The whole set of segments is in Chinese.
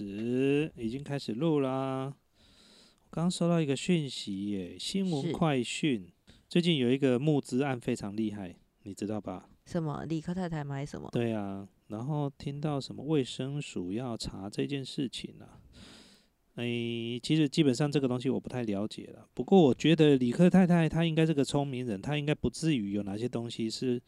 始，已经开始录啦。我刚收到一个讯息耶，新闻快讯，最近有一个募资案非常厉害，你知道吧？什么？理科太太买什么？对啊，然后听到什么卫生署要查这件事情啊。诶、其实基本上这个东西我不太了解了。不过我觉得理科太太她应该是个聪明人，她应该不至于有哪些东西是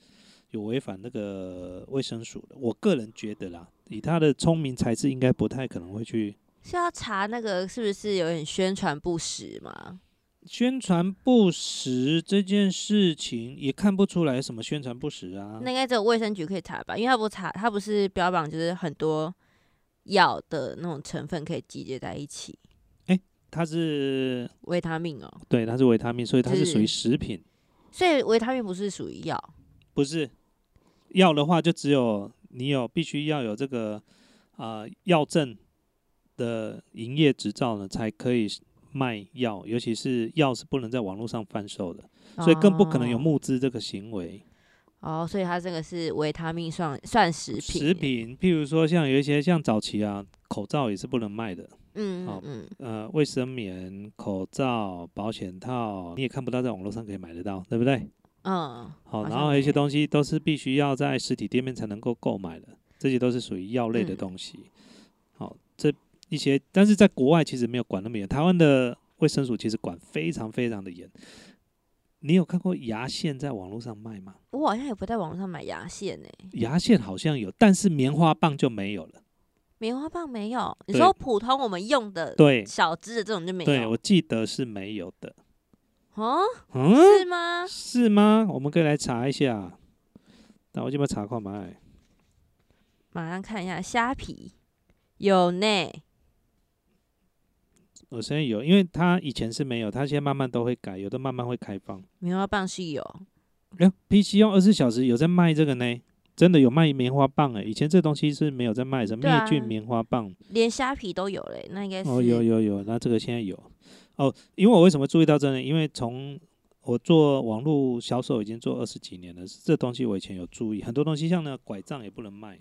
有违反那个卫生署的。我个人觉得啦，以他的聪明才智，应该不太可能会去是要查那个是不是有点宣传不实吗？宣传不实这件事情，也看不出来什么宣传不实啊。那应该只有卫生局可以查吧？因为他不查，他不是标榜就是很多药的那种成分可以集结在一起，它是维他命哦，对，它是维他命，所以它是属于食品。所以维他命不是属于药不是药的话，就只有你有必须要有这个啊药证的营业执照呢，才可以卖药，尤其是药是不能在网络上贩售的，所以更不可能有哦募资这个行为。哦，所以它这个是维他命算算食品，食，品，譬如说像有一些像早期啊，口罩也是不能卖的，嗯好嗯呃，卫生棉、口罩、保险套，你也看不到在网络上可以买得到，对不对？嗯，好，然后有一些东西都是必须要在实体店面才能够购买的，这些都是属于药类的嗯东西。好，这一些，但是在国外其实没有管那么严，台湾的卫生署其实管非常非常的严。你有看过牙线在网络上卖吗？我好像也不在网络上买牙线诶、牙线好像有，但是棉花棒就没有了。棉花棒没有，你说普通我们用的对，小支的这种就没有，对我记得是没有的。哦，嗯，是吗？是吗？我们可以来查一下。那我这边查看买。马上看一下虾皮有呢，我现在有，因为它以前是没有，它现在慢慢都会改，有的慢慢会开放。棉花棒是有，哎、p c 用二十四小时有在卖这个呢，真的有卖棉花棒哎、以前这东西是没有在卖，什么对啊灭菌棉花棒、连虾皮都有嘞，那应该是哦，有有有，那这个现在有哦。因为我为什么注意到这呢？因为从我做网络销售已经做二十几年了，这东西我以前有注意，很多东西像那个拐杖也不能卖。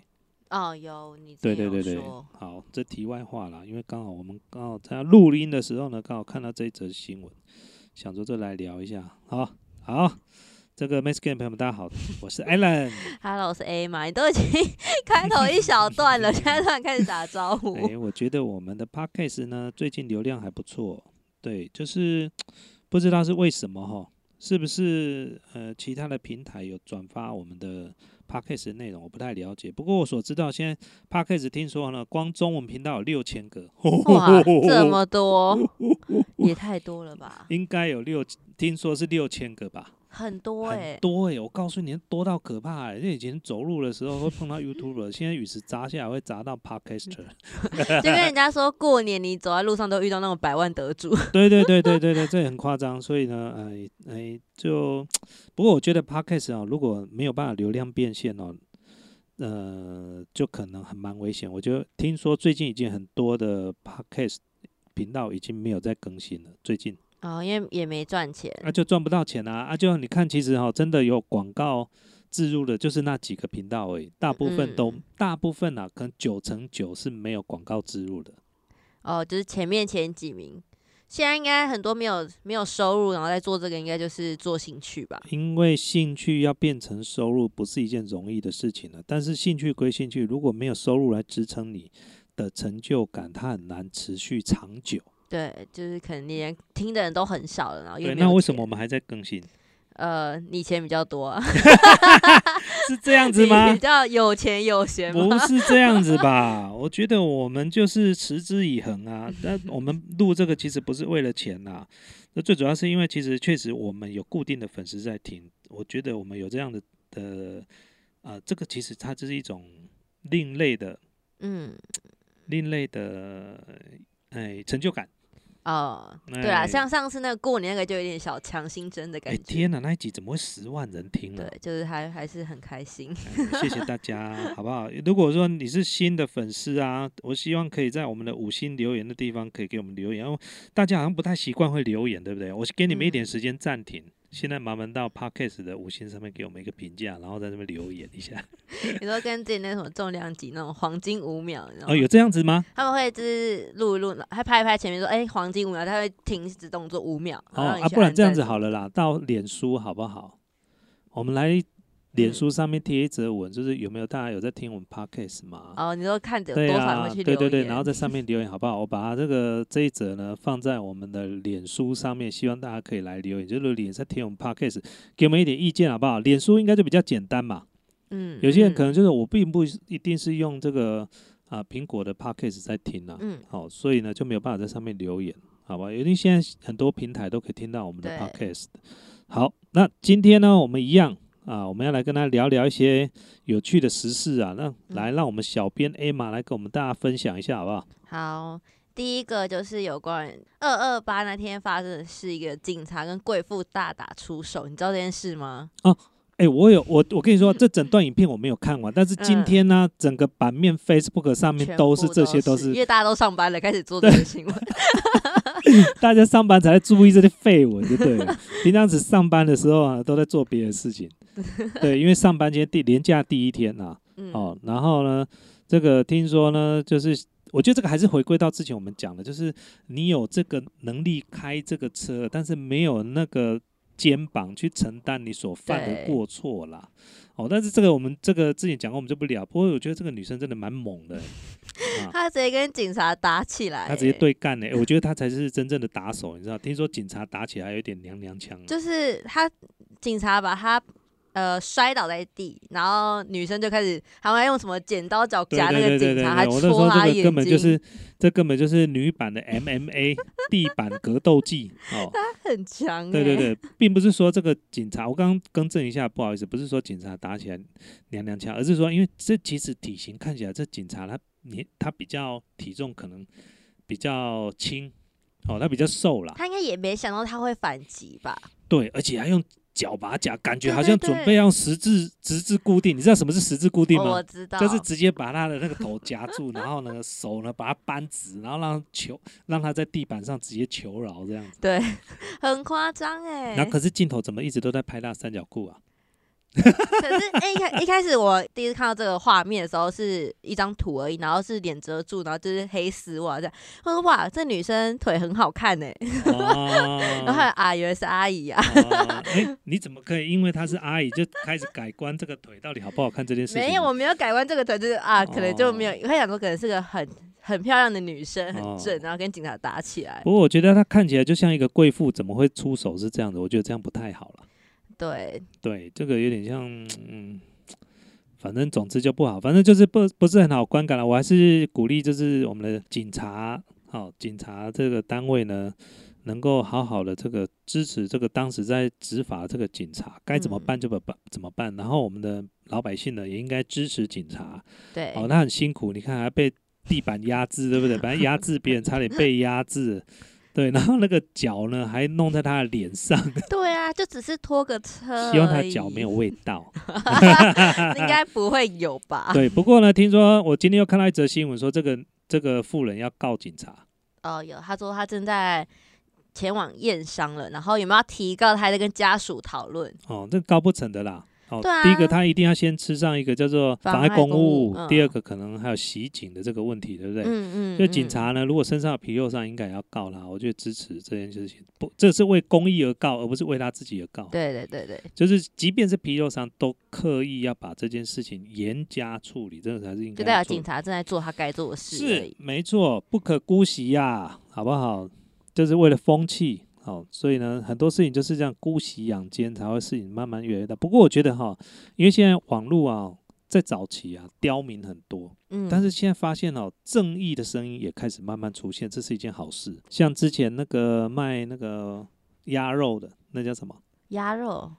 哦有，你之对对对对，好，这题外话啦，因为刚好我们刚好在录音的时候呢，刚好看到这一则新闻，想说这来聊一下。好，好，这个 Max Game 朋友们大家好，我是 Alan。Hello，我是 A 嘛，你都已经 开头一小段了，现在突然开始打招呼，哎、我觉得我们的 Podcast 呢，最近流量还不错。对，就是不知道是为什么哈，是不是呃其他的平台有转发我们的 Podcast 的内容，我不太了解。不过我所知道，现在 Podcast 听说呢，光中文频道有六千个，哇，这么多，也太多了吧，应该有六，听说是六千个吧。很多哎、很多哎、我告诉你，多到可怕哎、欸！就以前走路的时候会碰到 YouTuber，现在雨石砸下来会砸到 Podcaster。就跟人家说过年你走在路上都遇到那种百万得主，对对对对对对，这也很夸张。所以呢，哎哎，就不过我觉得 Podcast 哦，如果没有办法流量变现哦，呃，就可能很蛮危险。我觉得听说最近已经很多的 Podcast 频道已经没有在更新了，最近。哦，因为也没赚钱，那、就赚不到钱啊！啊，就你看，其实哈、真的有广告植入的，就是那几个频道而已，大部分都、嗯大部分啊，可能九成九是没有广告植入的。哦，就是前面前几名，现在应该很多没有没有收入，然后在做这个，应该就是做兴趣吧。因为兴趣要变成收入，不是一件容易的事情了。但是兴趣归兴趣，如果没有收入来支撑你的成就感，它很难持续长久。对，就是可能连听的人都很少了，然后对，那为什么我们还在更新？呃，你钱比较多啊？是这样子吗比？较有钱有闲不？是这样子吧？我觉得我们就是持之以恒啊。但我们录这个其实不是为了钱呐，那最主要是因为其实确实我们有固定的粉丝在听。我觉得我们有这样的的呃，这个其实它就是一种另类的、嗯，另类的哎成就感。哦，对啊，哎像上次那个过年那个就有点小强心针的感哎觉。天哪，那一集怎么会十万人听了？对，就是还还是很开心。哎谢谢大家，好不好？如果说你是新的粉丝啊，我希望可以在我们的五星留言的地方可以给我们留言。哦，大家好像不太习惯会留言，对不对？我给你们一点嗯时间暂停，现在麻烦到 Podcast 的五星上面给我们一个评价，然后在这边留言一下。你说跟自己那什么重量级那种黄金五秒，你知道吗？哦，有这样子吗？他们会就是录一录，还拍一拍前面说，哎、黄金五秒，他会停止动作五秒。哦啊，不然这样子好。了啦，到脸书好不好？我们来脸书上面贴一则文，就是有没有大家有在听我们 Podcast 吗？哦，你说看着有对多少人啊，会去留言？对对对，然后在上面留言好不好？我把它这个这一则呢放在我们的脸书上面，希望大家可以来留言，就是脸在听我们 podcast，给我们一点意见好不好？脸书应该就比较简单嘛，嗯，有些人可嗯能就是我并不一定是用这个啊苹果的 podcast 在听啊，嗯，好、所以呢就没有办法在上面留言，好吧？因为现在很多平台都可以听到我们的对 podcast。好，那今天呢，我们一样啊，我们要来跟他聊聊一些有趣的时事啊。那来让我们小编 Emma 来跟我们大家分享一下，好不好？好。第一个就是有关二二八那天发生的是一个警察跟贵妇大打出手，你知道这件事吗？哎、我有我我跟你说，这整段影片我没有看完，但是今嗯天呢，整个版面 Facebook 上面都是部这些，都是因为大家都上班了，开始做这个新闻。大家上班才在注意这些废文，就对了。平常只上班的时候啊，都在做别的事情。对，因为上班今天第年假第一天呐、嗯，哦，然后呢，这个听说呢，就是我觉得这个还是回归到之前我们讲的，就是你有这个能力开这个车，但是没有那个肩膀去承担你所犯的过错啦。哦，但是这个我们这个之前讲过，我们就不聊。不过我觉得这个女生真的蛮猛的、啊，他直接跟警察打起来、她直接欸，对干呢、欸我觉得她才是真正的打手，你知道？听说警察打起来有点娘娘腔。就是他警察把他呃摔倒在地，然后女生就开始还会用什么剪刀脚夹那个警察，还对，我那时戳候这个他眼睛，根本就是这根本就是女版的 MMA 地板格斗技哦。他很强、欸。对对，对，并不是说这个警察，我刚刚更正一下，不好意思，不是说警察打起来娘娘腔，而是说因为这其实体型看起来这警察他年他比较体重可能比较轻，哦，他比较瘦啦，他应该也没想到他会反击吧？对，而且还用脚把它夹，感觉好像准备要用十字十字固定，你知道什么是十字固定哦，吗？我知道，就是直接把他的那个头夹住，然后呢手呢把它扳直，然后让求 让他在地板上直接求饶这样子。对，很夸张哎。然后可是镜头怎么一直都在拍他三角裤啊？可是哎一开一开始我第一次看到这个画面的时候是一张图而已，然后是脸遮住，然后就是黑丝袜这样。我说哇，这女生腿很好看哎。哦，然后啊，原来是阿姨啊。哦，哎，你怎么可以因为她是阿姨就开始改观这个腿到底好不好看这件事情？没有，我没有改观这个腿，就是啊，可能就没有。哦我会想说，可能是个很很漂亮的女生，很哦正，然后跟警察打起来。不过我觉得她看起来就像一个贵妇，怎么会出手是这样子？我觉得这样不太好了。对，对，这个有点像，嗯，反正总之就不好，反正就是不不是很好观感了。我还是鼓励，就是我们的警察，好、警察这个单位呢，能够好好的这个支持这个当时在执法这个警察，该怎么嗯办就怎么办怎么办。然后我们的老百姓呢，也应该支持警察。对，哦，他很辛苦，你看还被地板压制，对不对？反正压制别人，差点被压制。对，然后那个脚呢，还弄在他的脸上，对啊，就只是拖个车，希望他脚没有，味道。应该不会有吧？对，不过呢，听说我今天又看到一则新闻，说这个这个妇人要告警察。哦，有，他说他正在前往验伤了，然后有没有要提告，他还在跟家属讨论。哦，这告不成的啦。哦，对啊第一个他一定要先吃上一个叫做妨碍公务务，第二嗯个可能还有袭警的这个问题，对不对？嗯嗯，就警嗯察呢，如果身上有皮肉伤，应该也要告啦。我觉得支持这件事情，不，这是为公益而告，而不是为他自己而告。对对对对，就是即便是皮肉伤，都刻意要把这件事情严加处理，这个才是应该就代表要做的。警察正在做他该做的事是已。没错，不可姑息呀、好不好？就是为了风气，好、所以呢，很多事情就是这样姑息养奸，才会事情慢慢越来越大。不过我觉得哈，因为现在网络啊，在早期啊，刁民很多，嗯，但是现在发现哦，正义的声音也开始慢慢出现，这是一件好事。像之前那个卖那个鸭肉的，那叫什么？鸭肉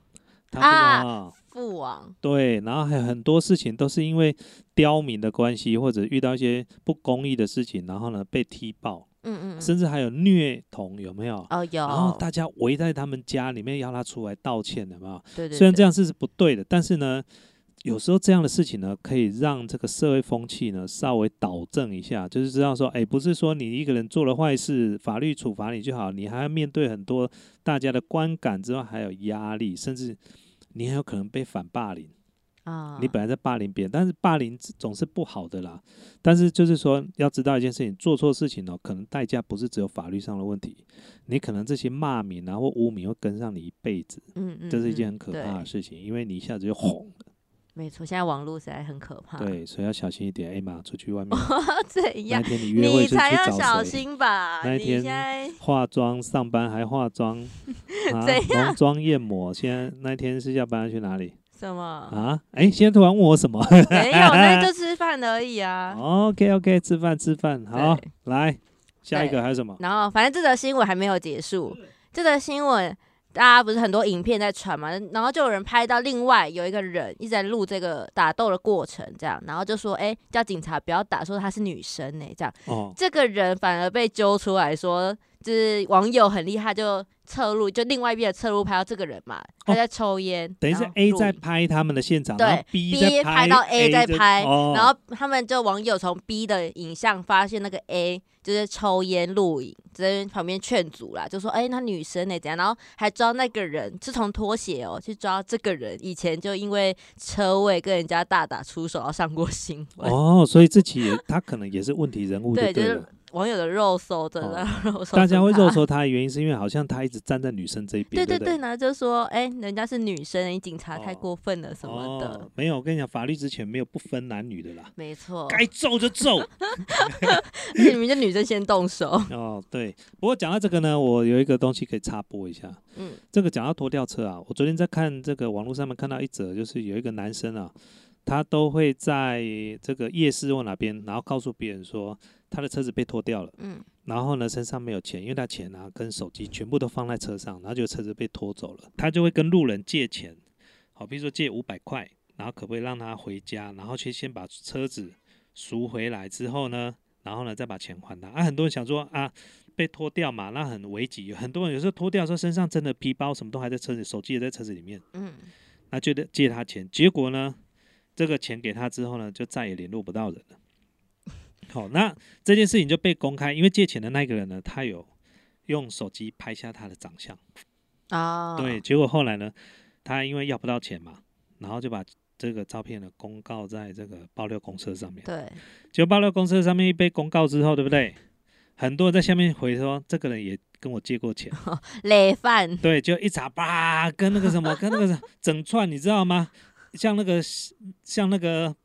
他啊父王，对，然后还有很多事情都是因为刁民的关系，或者遇到一些不公义的事情，然后呢被踢爆，嗯嗯，嗯甚至还有虐童，有没有？哦有，然后大家围在他们家里面要他出来道歉，有没有？对对，虽然这样是不对的，但是呢，有时候这样的事情呢，可以让这个社会风气呢稍微导正一下，就是知道说，哎，不是说你一个人做了坏事，法律处罚你就好，你还要面对很多大家的观感之外，还有压力，甚至你很有可能被反霸凌。啊，你本来在霸凌别人，但是霸凌总是不好的啦。但是就是说，要知道一件事情，做错事情哦，可能代价不是只有法律上的问题，你可能这些骂名啊或污名会跟上你一辈子，嗯嗯，这是一件嗯很可怕的事情，因为你一下子就红了。没错，现在网络实在很可怕。，对，所以要小心一点。哎妈，出去外面 怎那？天你约会你才要小？心吧！那一天 化妆上班还化妆 啊怎，浓妆艳抹。现在那天是下班要去哪里什么？啊？哎，现在突然问我什么没有，那就 吃饭而已啊。？OK OK，吃饭吃饭，好对，来下一对个还有什么？然后，反正这则新闻还没有结束。这则新闻大家不是很多影片在传嘛，然后就有人拍到另外有一个人一直在录这个打斗的过程，这样，然后就说：“哎，叫警察不要打，说她是女生呢。”这样，哦，这个人反而被揪出来说，就是网友很厉害，就侧录，就另外一边的侧录拍到这个人嘛，他在抽烟，等于是 A 在拍他们的现场，对然后 B 拍到 A 在拍，哦然后他们就网友从 B 的影像发现那个 A 就是抽烟录影，在旁边劝阻啦，就说哎、那女生呢怎样，然后还抓那个人是从拖鞋哦去抓这个人，以前就因为车位跟人家大打出手，要上过新闻。哦，所以这期也他可能也是问题人物，对，就是对了。网友的肉搜，真的、肉搜，大家会肉。搜他的原因是因为好像他一直站在女生这一边，对对对对，然后就说，哎、人家是女生，你警察太哦过分了什么的，哦，没有，我跟你讲，法律之前没有不分男女的啦，没错，该揍就揍。那你们就女生先动手，哦，对。不过讲到这个呢，我有一个东西可以插播一下。嗯，这个讲到拖吊车啊，我昨天在看这个网络上面看到一则，就是有一个男生啊，他都会在这个夜市或哪边，然后告诉别人说他的车子被拖掉了，嗯，然后呢身上没有钱，因为他钱啊跟手机全部都放在车上，然后就车子被拖走了，他就会跟路人借钱，好，比如说借五百块，然后可不可以让他回家，然后去先把车子赎回来之后呢，然后呢再把钱还他。啊，很多人想说啊。被拖掉嘛，那很危急。有很多人有时候拖掉的时候，身上真的皮包什么都还在车子，手机也在车子里面。嗯，那就得借他钱，结果呢，这个钱给他之后呢，就再也联络不到人了。好，那这件事情就被公开，因为借钱的那个人呢，他有用手机拍下他的长相，啊，对，结果后来呢，他因为要不到钱嘛，然后就把这个照片呢公告在这个爆料公社上面。对，结果爆料公社上面一被公告之后，对不对？很多人在下面回说，这个人也跟我借过钱。累犯，对，就一查吧，跟那个什么，跟那个整串，你知道吗？像那个像那个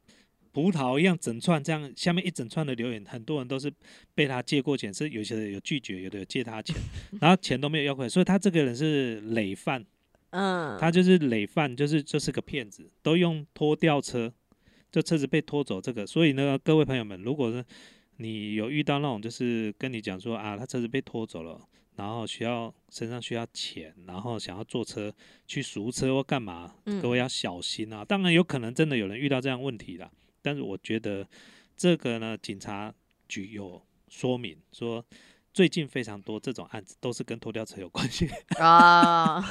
葡萄一样整串，这样下面一整串的留言，很多人都是被他借过钱，是有些人有拒绝，有的有借他钱，然后钱都没有要回来，所以他这个人是累犯，嗯，他就是累犯，就是就是个骗子，都用拖吊车，就车子被拖走这个，所以呢，各位朋友们，如果是你有遇到那种就是跟你讲说啊，他车子被拖走了。然后需要身上需要钱，然后想要坐车去赎车或干嘛，嗯各位要小心啊！当然有可能真的有人遇到这样问题啦，但是我觉得这个呢，警察局有说明说，最近非常多这种案子都是跟拖吊车有关系。啊，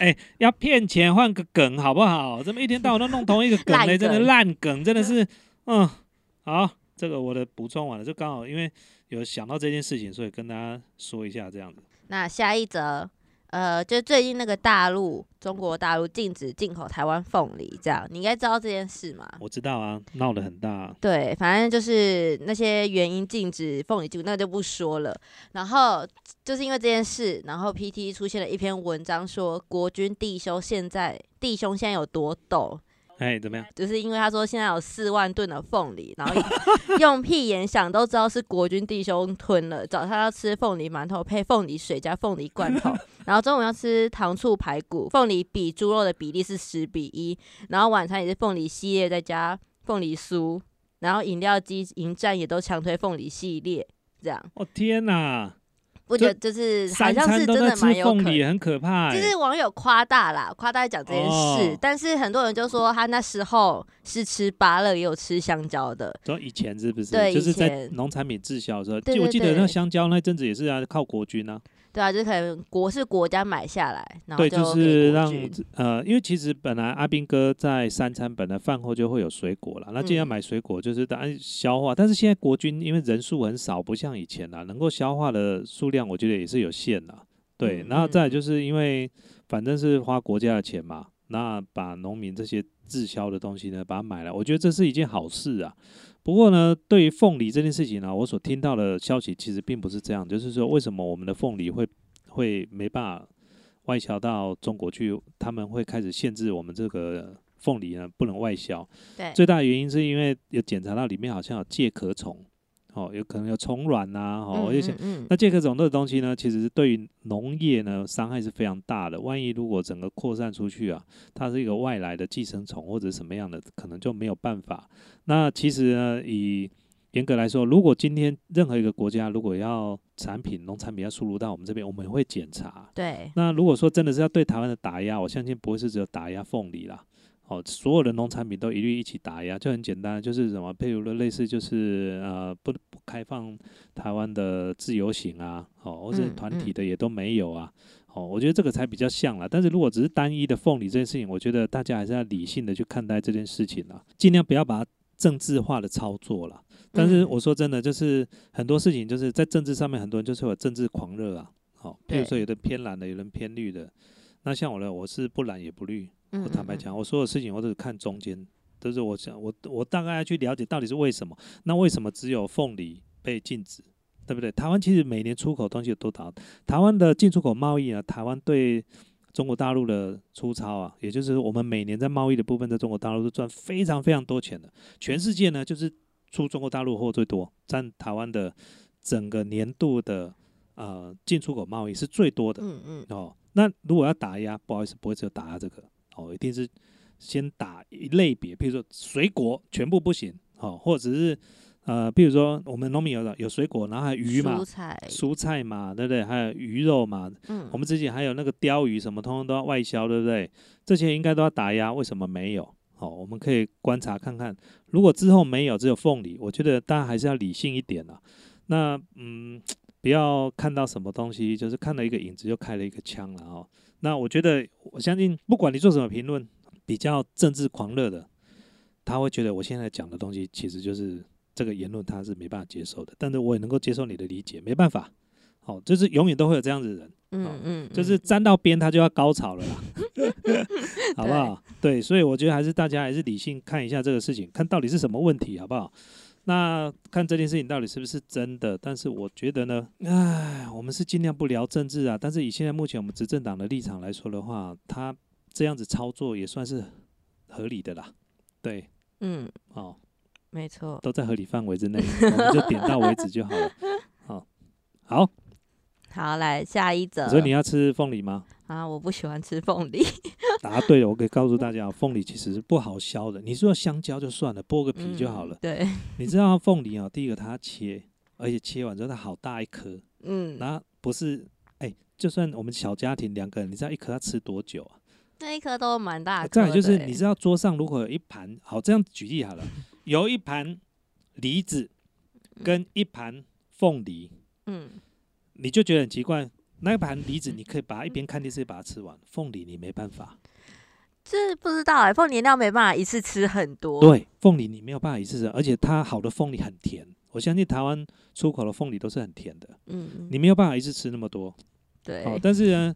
哎要骗钱换个梗好不好？怎么一天到晚都弄同一个梗烂嘞，真的梗烂梗，真的是，嗯，好，这个我的补充完了，就刚好因为有想到这件事情，所以跟大家说一下这样子。那下一则，呃，就最近那个大陆中国大陆禁止进口台湾凤梨，这样你应该知道这件事嘛？我知道啊，闹得很大啊、对，反正就是那些原因禁止凤梨进口，那就不说了。然后就是因为这件事，然后 PT 出现了一篇文章说，国军弟兄现在弟兄现在有多逗，哎，怎么样？就是因为他说现在有四万吨的凤梨，然后用屁眼想都知道是国军弟兄吞了。早上要吃凤梨馒头配凤梨水加凤梨罐头，然后中午要吃糖醋排骨，凤梨比猪肉的比例是十比一，然后晚餐也是凤梨系列再加凤梨酥，然后饮料机迎战也都强推凤梨系列，这样哦天哪，我觉得就是好像是真的蛮有可能，。很可怕、欸。就是网友夸大啦，夸大讲这件事，哦但是很多人就说他那时候是吃芭乐，也有吃香蕉的，说以前是不是？对就是在农产品滞销的时候，对对记我记得那对香蕉那阵子也是啊，靠国军啊。对啊，就是可能国是国家买下来，然后对，就是让呃，因为其实本来阿兵哥在三餐本来饭后就会有水果了，那既然嗯买水果就是当然消化，但是现在国军因为人数很少，不像以前啦，能够消化的数量我觉得也是有限的。对，嗯然后再就是因为反正是花国家的钱嘛，那把农民这些滞销的东西呢，把它买来，我觉得这是一件好事啊。不过呢，对于凤梨这件事情呢，我所听到的消息其实并不是这样，就是说为什么我们的凤梨会会没办法外销到中国去，他们会开始限制我们这个凤梨呢不能外销。对，最大的原因是因为有检查到里面好像有介壳虫，哦，有可能有虫卵呐，哦，嗯有些嗯嗯那介壳种这个东西呢，其实是对于农业呢伤害是非常大的。万一如果整个扩散出去啊，它是一个外来的寄生虫或者什么样的，可能就没有办法。那其实呢，以严格来说，如果今天任何一个国家如果要产品农产品要输入到我们这边，我们会检查。对，那如果说真的是要对台湾的打压，我相信不会是只有打压凤梨啦。哦，所有的农产品都一律一起打压，就很简单，就是什么，譬如说类似就是呃不不开放台湾的自由行啊，哦，或者嗯团体嗯的也都没有啊，哦，我觉得这个才比较像啦。但是如果只是单一的凤梨这件事情，我觉得大家还是要理性的去看待这件事情啦，尽量不要把它政治化的操作啦。但是嗯我说真的，就是很多事情就是在政治上面，很多人就是有政治狂热啊。好、譬如说有的偏蓝的，有人偏绿的。那像我呢，我是不蓝也不绿。嗯我坦白讲，我所有事情我都是看中间，都是我想我我大概要去了解到底是为什么。那为什么只有凤梨被禁止？对不对？台湾其实每年出口东西都多少？台湾的进出口贸易啊，台湾对中国大陆的出超啊，也就是我们每年在贸易的部分，在中国大陆是赚非常非常多钱的。全世界呢，就是出中国大陆货最多，占台湾的整个年度的呃进出口贸易是最多的。嗯嗯哦，那如果要打压，不好意思，不会只有打压这个，哦，一定是先打一类别，譬如说水果全部不行，哦，或者是呃，譬如说我们农民有的有水果，然后还有鱼嘛蔬，菜，蔬菜嘛，对不对？还有鱼肉嘛，嗯我们之前还有那个鲷鱼什么，通通都要外销，对不对？这些应该都要打压，为什么没有？哦，我们可以观察看看，如果之后没有，只有凤梨，我觉得大家还是要理性一点啊。那嗯，不要看到什么东西，就是看到一个影子就开了一个枪了哦。那我觉得，我相信不管你做什么评论，比较政治狂热的，他会觉得我现在讲的东西其实就是这个言论他是没办法接受的，但是我也能够接受你的理解，没办法。好、就是永远都会有这样子的人。嗯嗯，就是嗯沾到边，他就要高潮了啦，好不好？对，所以我觉得还是大家还是理性看一下这个事情，看到底是什么问题，好不好？那看这件事情到底是不是真的？但是我觉得呢，唉，我们是尽量不聊政治啊。但是以现在目前我们执政党的立场来说的话，他这样子操作也算是合理的啦。对，嗯，哦，没错，都在合理范围之内，我们就点到为止就好了。好，好，好，来下一则。所以你要吃凤梨吗？啊，我不喜欢吃凤梨，答对了，我可以告诉大家，凤梨其实是不好削的。你说香蕉就算了，剥个皮就好了嗯。对，你知道凤梨啊，第一个它切，而且切完之后它好大一颗，嗯，然后不是，哎、就算我们小家庭两个人，你知道一颗要吃多久啊？那一颗都蛮大。再来就是，你知道桌上如果有一盘，好，这样举例好了，有一盘梨子跟一盘凤梨，嗯，你就觉得很奇怪。那一盘梨子，你可以把它一边看电视把它吃完，凤梨你没办法。这不知道哎，凤梨料没办法一次吃很多。，对，凤梨你没有办法一次吃，而且它好的凤梨很甜。我相信台湾出口的凤梨都是很甜的，嗯，你没有办法一次吃那么多。对，哦，但是呢，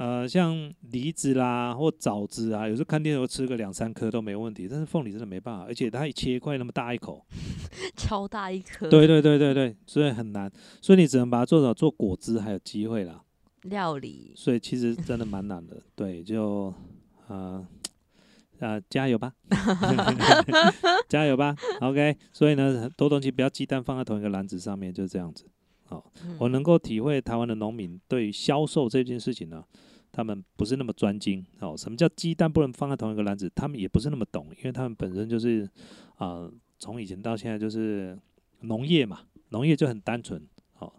呃，像梨子啦或枣子啊，有时候看电视吃个两三颗都没问题，但是凤梨真的没办法，而且它一切一块那么大一口，超大一颗。对对对对对，所以很难，所以你只能把它做到做果汁还有机会啦。料理，所以其实真的蛮难的，对，就呃呃加油吧，加油吧，OK。所以呢，很多东西不要鸡蛋放在同一个篮子上面，就是这样子。好我能够体会台湾的农民对于销售这件事情呢，他们不是那么专精哦。什么叫鸡蛋不能放在同一个篮子？他们也不是那么懂，因为他们本身就是啊，呃从、以前到现在就是农业嘛，农业就很单纯哦。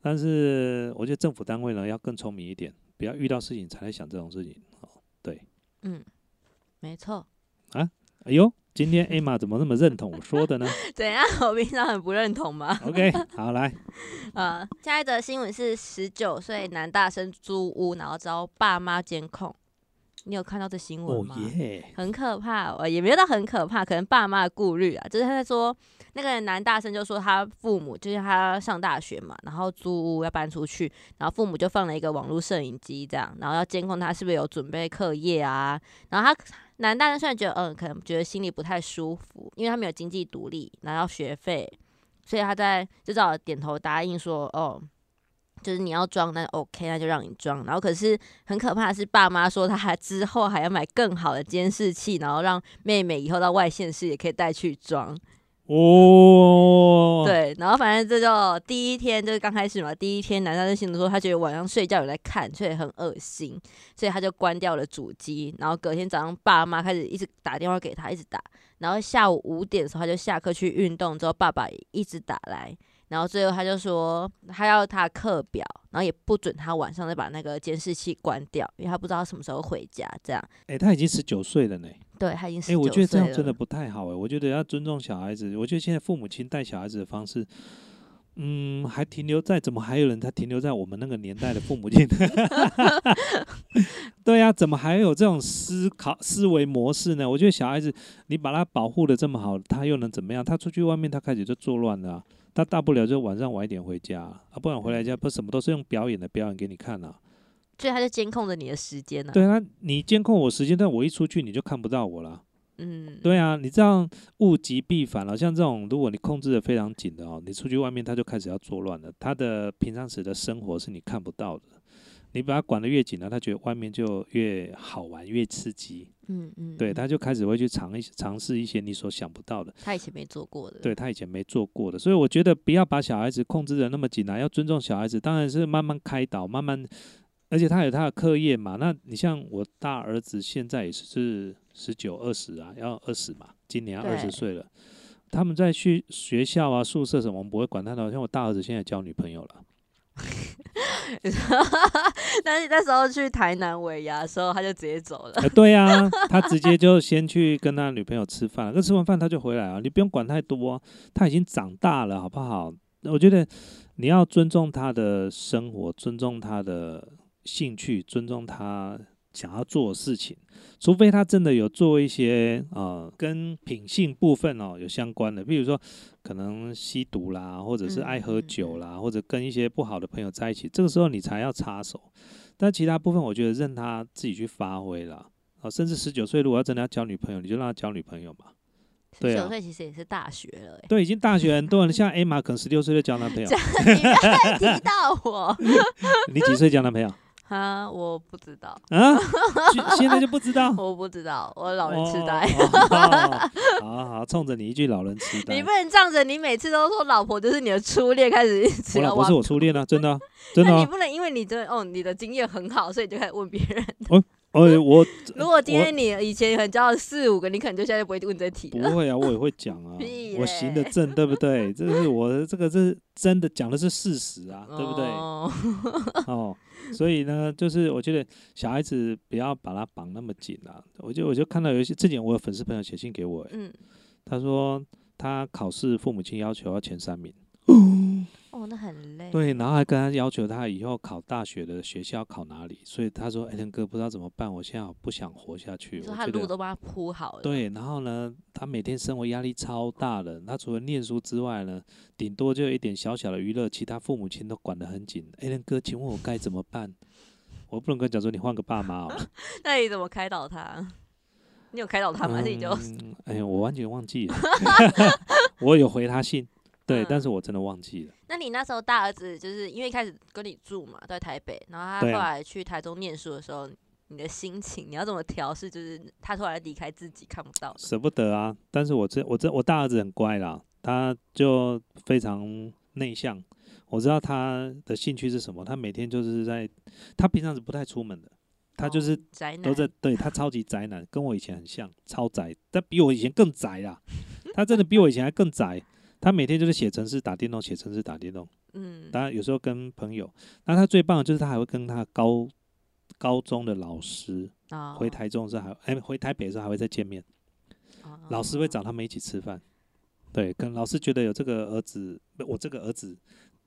但是我觉得政府单位呢要更聪明一点，不要遇到事情才来想这种事情哦。对，嗯，没错啊。哎呦，今天 Emma 怎么那么认同我说的呢 怎样？我平常很不认同吗？？OK，好来，呃，下一则新闻是十九岁男大生租屋，然后遭爸妈监控。你有看到这新闻哦吗？耶，很可怕，呃，也没有到很可怕，可能爸妈的顾虑啊，就是他在说那个男大生就说他父母就是他上大学嘛，然后租屋要搬出去，然后父母就放了一个网络摄影机这样，然后要监控他是不是有准备课业啊，然后他男大人虽然觉得嗯，可能觉得心里不太舒服，因为他没有经济独立，拿到学费，所以他在就只好点头答应说哦。就是你要装，那 OK，那就让你装。然后可是很可怕的是，爸妈说他还之后还要买更好的监视器，然后让妹妹以后到外县市也可以带去装。哦，，对，然后反正这就第一天就是刚开始嘛，第一天男大生心里说他觉得晚上睡觉有在看，所以很恶心，所以他就关掉了主机。然后隔天早上爸妈开始一直打电话给他，一直打。然后下午五点的时候他就下课去运动，之后爸爸也一直打来。然后最后他就说他要他的课表，然后也不准他晚上再把那个监视器关掉，因为他不知道什么时候回家。这样，哎，他已经十九岁了呢。对他已经哎、十九我觉得这样真的不太好哎、我觉得要尊重小孩子。我觉得现在父母亲带小孩子的方式，嗯，还停留在怎么还有人他停留在我们那个年代的父母亲？对呀、怎么还有这种思考思维模式呢？我觉得小孩子你把他保护的这么好，他又能怎么样？他出去外面他开始就作乱了啊、他大不了就晚上晚一点回家啊，不然回来家不什么都是用表演的表演给你看啊。所以他就监控着你的时间呢、对啊，你监控我时间，但我一出去你就看不到我了。嗯，对啊，你这样物极必反了。像这种，如果你控制的非常紧的哦，你出去外面他就开始要作乱了。他的平常时的生活是你看不到的，你把他管得越紧了，他觉得外面就越好玩、越刺激。嗯嗯，对，嗯他就开始会去尝一尝试一些你所想不到的，他以前没做过的，对他以前没做过的。所以我觉得不要把小孩子控制的那么紧啊，要尊重小孩子。当然是慢慢开导，慢慢，而且他有他的课业嘛。那你像我大儿子现在也是十九、二十啊，要二十嘛，今年要二十岁了。他们在去学校啊、宿舍什么，我们不会管他的。像我大儿子现在交女朋友了，但是那时候去台南尾牙的时候，他就直接走了。哎，对啊，他直接就先去跟他女朋友吃饭了，可吃完饭他就回来啊，你不用管太多啊，他已经长大了，好不好？我觉得你要尊重他的生活，尊重他的兴趣，尊重他想要做的事情，除非他真的有做一些呃跟品性部分哦有相关的，比如说可能吸毒啦，或者是爱喝酒啦，或者跟一些不好的朋友在一起，这个时候你才要插手。但其他部分，我觉得任他自己去发挥啦。啊，甚至十九岁如果要真的要交女朋友，你就让他交女朋友嘛。对啊九岁其实也是大学了、欸，对，已经大学很多人，像 A 玛可能十六岁就交男朋友。你不要提到我 你几岁交男朋友啊！我不知道，啊？现在就不知道。我不知道，我老人痴呆。好 好，冲着你一句老人痴呆你不。能仗着你每次都说老婆就是你的初恋开始一直要我老婆是我初恋啊，真的啊、真的、啊。那你不能因为你真的哦，你的经验很好，所以就开始问别人。哦，我 如果今天你以前很骄傲四五个，你可能就现在就不会问这题。不会啊，我也会讲啊，我行得正，对不对？这是我的这个是真的讲的是事实啊，对不对？哦哦，所以呢，就是我觉得小孩子不要把他绑那么紧啊。我就我就看到有一些之前我有粉丝朋友写信给我，欸嗯，他说他考试父母亲要求要前三名，哦，那很累。对，然后还跟他要求他以后考大学的学校考哪里，所以他说：“哎，天哥不知道怎么办，我现在不想活下去。”说他我觉得路都帮他铺好了。，对，然后呢，他每天生活压力超大的，他除了念书之外呢，顶多就有一点小小的娱乐，其他父母亲都管得很紧。哎，天哥，请问我该怎么办？我不能跟他讲说你换个爸妈好了。那你怎么开导他？你有开导他吗？你就嗯，哎呀，我完全忘记了。我有回他信，对，但嗯是我真的忘记了。那你那时候大儿子就是因为一开始跟你住嘛，在台北，然后他对啊后来去台中念书的时候，你的心情你要怎么调试？就是他突然离开自己看不到的，舍不得啊，但是我这我这我大儿子很乖啦，他就非常内向。我知道他的兴趣是什么，他每天就是在，他平常是不太出门的，他就是哦宅男都在，对他超级宅男，跟我以前很像，超宅，但比我以前更宅啦。他真的比我以前还更宅，他每天就是写程式、打电动，写程式、打电动。嗯，当然有时候跟朋友，那他最棒的就是他还会跟他高高中的老师啊回台中的时候还哎回台北的时候还会再见面。老师会找他们一起吃饭。对，跟老师觉得有这个儿子，我这个儿子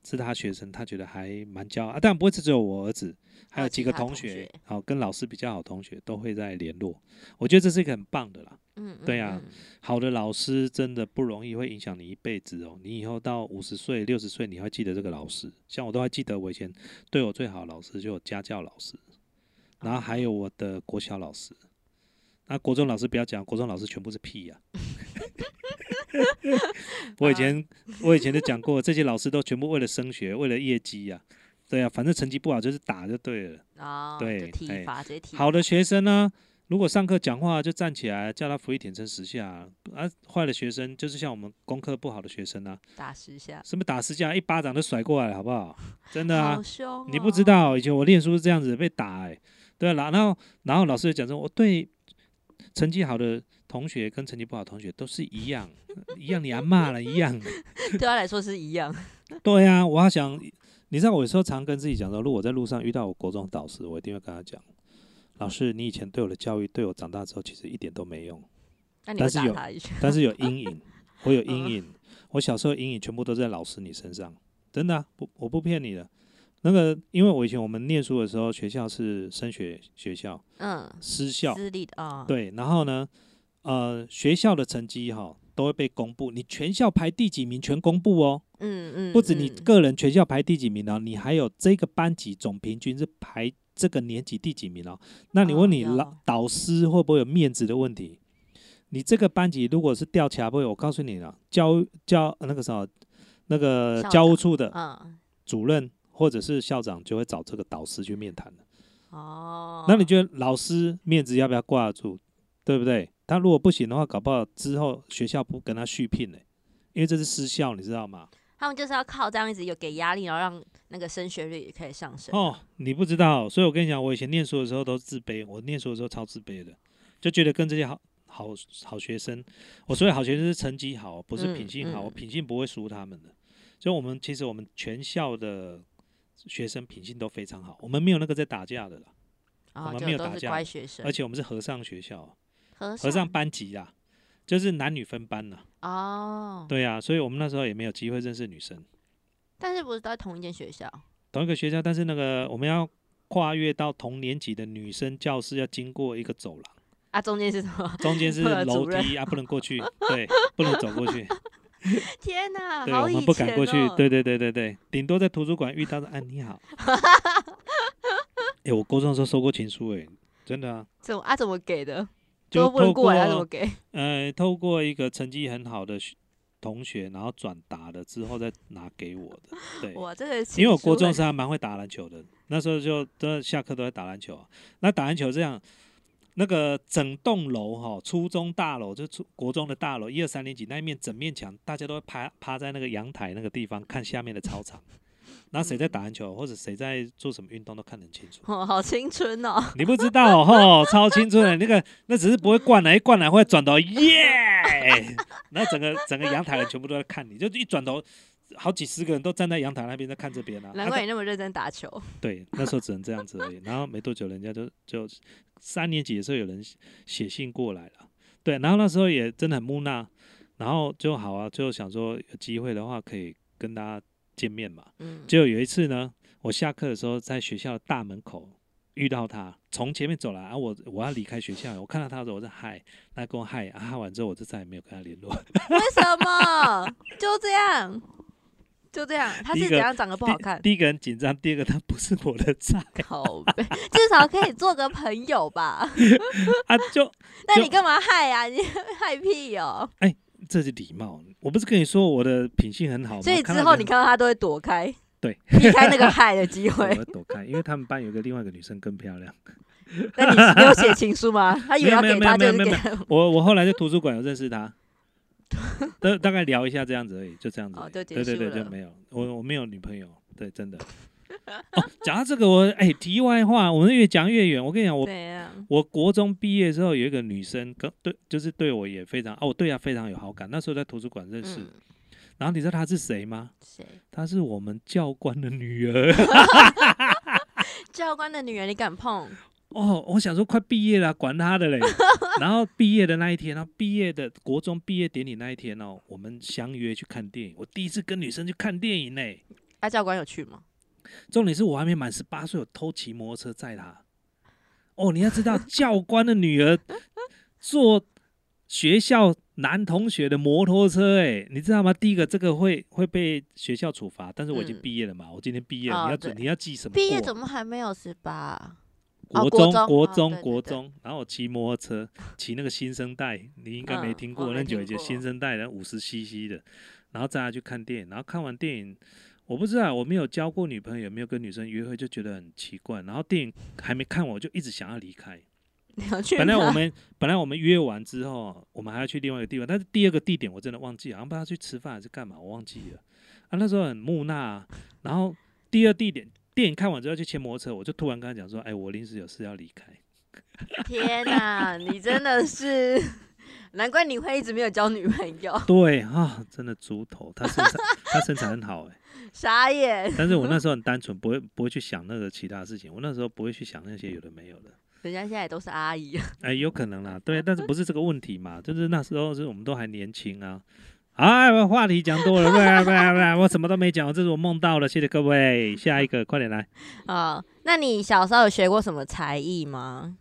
是他学生，他觉得还蛮骄傲啊。当然不会是只有我儿子，还有几个同学，好跟老师比较好同学都会在联络。我觉得这是一个很棒的啦。嗯，对呀，好的老师真的不容易，会影响你一辈子哦。你以后到五十岁、六十岁，你会记得这个老师。像我都还记得我以前对我最好的老师，就有家教老师，然后还有我的国小老师。那国中老师不要讲，国中老师全部是屁呀。我以前我以前就讲过，这些老师都全部为了升学，为了业绩呀，对啊，反正成绩不好就是打就对了。哦，对，体罚直接体。好的学生呢，如果上课讲话就站起来，叫他俯地挺身十下啊。坏的学生就是像我们功课不好的学生啊，打十下，什么打十下，一巴掌都甩过来，好不好？真的啊，你不知哦道，以前我念书是这样子被打，哎，对啊，然后然后老师就讲说，我对成绩好的。同学跟成绩不好同学都是一样，一样你还骂了一样，对他来说是一样。对啊，我还想，你知道我有时候常跟自己讲说，如果我在路上遇到我国中导师，我一定会跟他讲，老师，你以前对我的教育，对我长大之后其实一点都没用，但是有，但是有阴影，我有阴影，我小时候阴影全部都在老师你身上，真的不，我不骗你的。那个，因为我以前我们念书的时候，学校是升学学校，嗯，私校，私立的啊，对，然后呢？呃，学校的成绩哈都会被公布，你全校排第几名全公布哦。嗯嗯，不止你个人全校排第几名哦，你还有这个班级总平均是排这个年级第几名哦。那你问你老导师会不会有面子的问题？你这个班级如果是调查不会，我告诉你了，教教那个什么那个教务处的主任或者是校长就会找这个导师去面谈哦，那你觉得老师面子要不要挂住？对不对？他如果不行的话，搞不好之后学校不跟他续聘呢，因为这是私校，你知道吗？他们就是要靠这样子有给压力，然后让那个升学率也可以上升。哦，你不知道，所以我跟你讲，我以前念书的时候都自卑，我念书的时候超自卑的，就觉得跟这些好好好学生，我所谓好学生是成绩好，不是品性好，我品性不会输他们的。所以，我们其实我们全校的学生品性都非常好，我们没有那个在打架的了，我们没有打架，而且我们是和尚学校。和尚班级啊，就是男女分班了。哦，对呀，所以我们那时候也没有机会认识女生。但是不是都在同一间学校？同一个学校，但是那个我们要跨越到同年级的女生教室，要经过一个走廊。啊，中间是什么？中间是 楼梯啊，不能过去。对，不能走过去。天哪，对，我们不敢过去。对对对对对，顶多在图书馆遇到的。哎，你好。哎，我高中的时候收过情书，哎，真的啊。怎么啊？怎么给的？就透过给？呃，透过一个成绩很好的同学，然后转达了之后再拿给我的。对，哇，这个因为我国中时还蛮会打篮球的，那时候就都下课都在打篮球。那打篮球这样，那个整栋楼哈，初中大楼就初国中的大楼，一二三年级那一面整面墙，大家都会趴趴在那个阳台那个地方看下面的操场。那谁在打篮球，或者谁在做什么运动，都看得很清楚。哦，好青春哦！你不知道哦，超青春的。那个那只是不会灌篮，一灌篮会转头耶，然后整个整个阳台人全部都在看你，就一转头，好几十个人都站在阳台那边在看这边啊。难怪你那么认真打球。对，那时候只能这样子而已。然后没多久，人家就就三年级的时候有人写信过来了。对，然后那时候也真的很木讷，然后就好啊，就想说有机会的话可以跟大家。见面嘛，嗯，就有一次呢，我下课的时候在学校的大门口遇到他，从前面走来，啊，我我要离开学校，我看到他的时候，我在嗨，他跟我嗨，啊，嗨完之后我就再也没有跟他联络。为什么？就这样，就这样，他是怎样长得不好看？第一个人紧张，第二个他不是我的菜。好呗，至少可以做个朋友吧。啊，就 那你干嘛害呀？你害屁哦！哎。这是礼貌，我不是跟你说我的品性很好吗？所以之后你看到他都会躲开，对，避开那个害的机会。我躲开，因为他们班有个另外一个女生更漂亮。那你没有写情书吗？他以为要给他就是给。我我后来在图书馆有认识他，大大概聊一下这样子而已，就这样子。哦，对对对，就没有。我我没有女朋友，对，真的。哦，讲到这个，我哎，题外话，我们越讲越远。我跟你讲，我我国中毕业之后，有一个女生跟对，就是对我也非常哦，我对她非常有好感。那时候在图书馆认识，然后你知道她是谁吗？谁？她是我们教官的女儿。教官的女儿，你敢碰？哦，我想说快毕业了，管他的嘞。然后毕业的那一天，然后毕业的国中毕业典礼那一天哦，我们相约去看电影。我第一次跟女生去看电影呢。啊，教官有去吗？重点是我还没满十八岁，我偷骑摩托车载他。哦，你要知道，教官的女儿坐学校男同学的摩托车，哎，你知道吗？第一个，这个会会被学校处罚，但是我已经嗯毕业了嘛，我今天毕业了，哦你要对你要记什么？毕业怎么还没有十八？哦国中、国中哦国中、然后我骑摩托车，骑那个新生代，你应该没嗯听过，那久以前新生代的五十 CC 的，然后载他去看电影，然后看完电影，我不知道我没有交过女朋友，有没有跟女生约会，就觉得很奇怪，然后电影还没看完，我就一直想要离开。本来我们本来我们约完之后，我们还要去另外一个地方，但是第二个地点我真的忘记了，好像不知道去吃饭还是干嘛，我忘记了。啊，那时候很木讷啊、然后第二地点电影看完之后去骑摩托车，我就突然跟他讲说，哎，我临时有事要离开。天哪，你真的是，难怪你会一直没有交女朋友，对啊，真的猪头，他身材他身材很好哎、傻眼。但是我那时候很 单纯，不会不会去想那个其他事情，我那时候不会去想那些有的没有的，人家现在都是阿姨，哎，有可能啦，对，但是不是这个问题嘛，就是那时候是我们都还年轻啊。哎，我话题讲多了，不不不，我什么都没讲，这是我梦到了，谢谢各位。下一个，快点来。啊、那你小时候有学过什么才艺吗？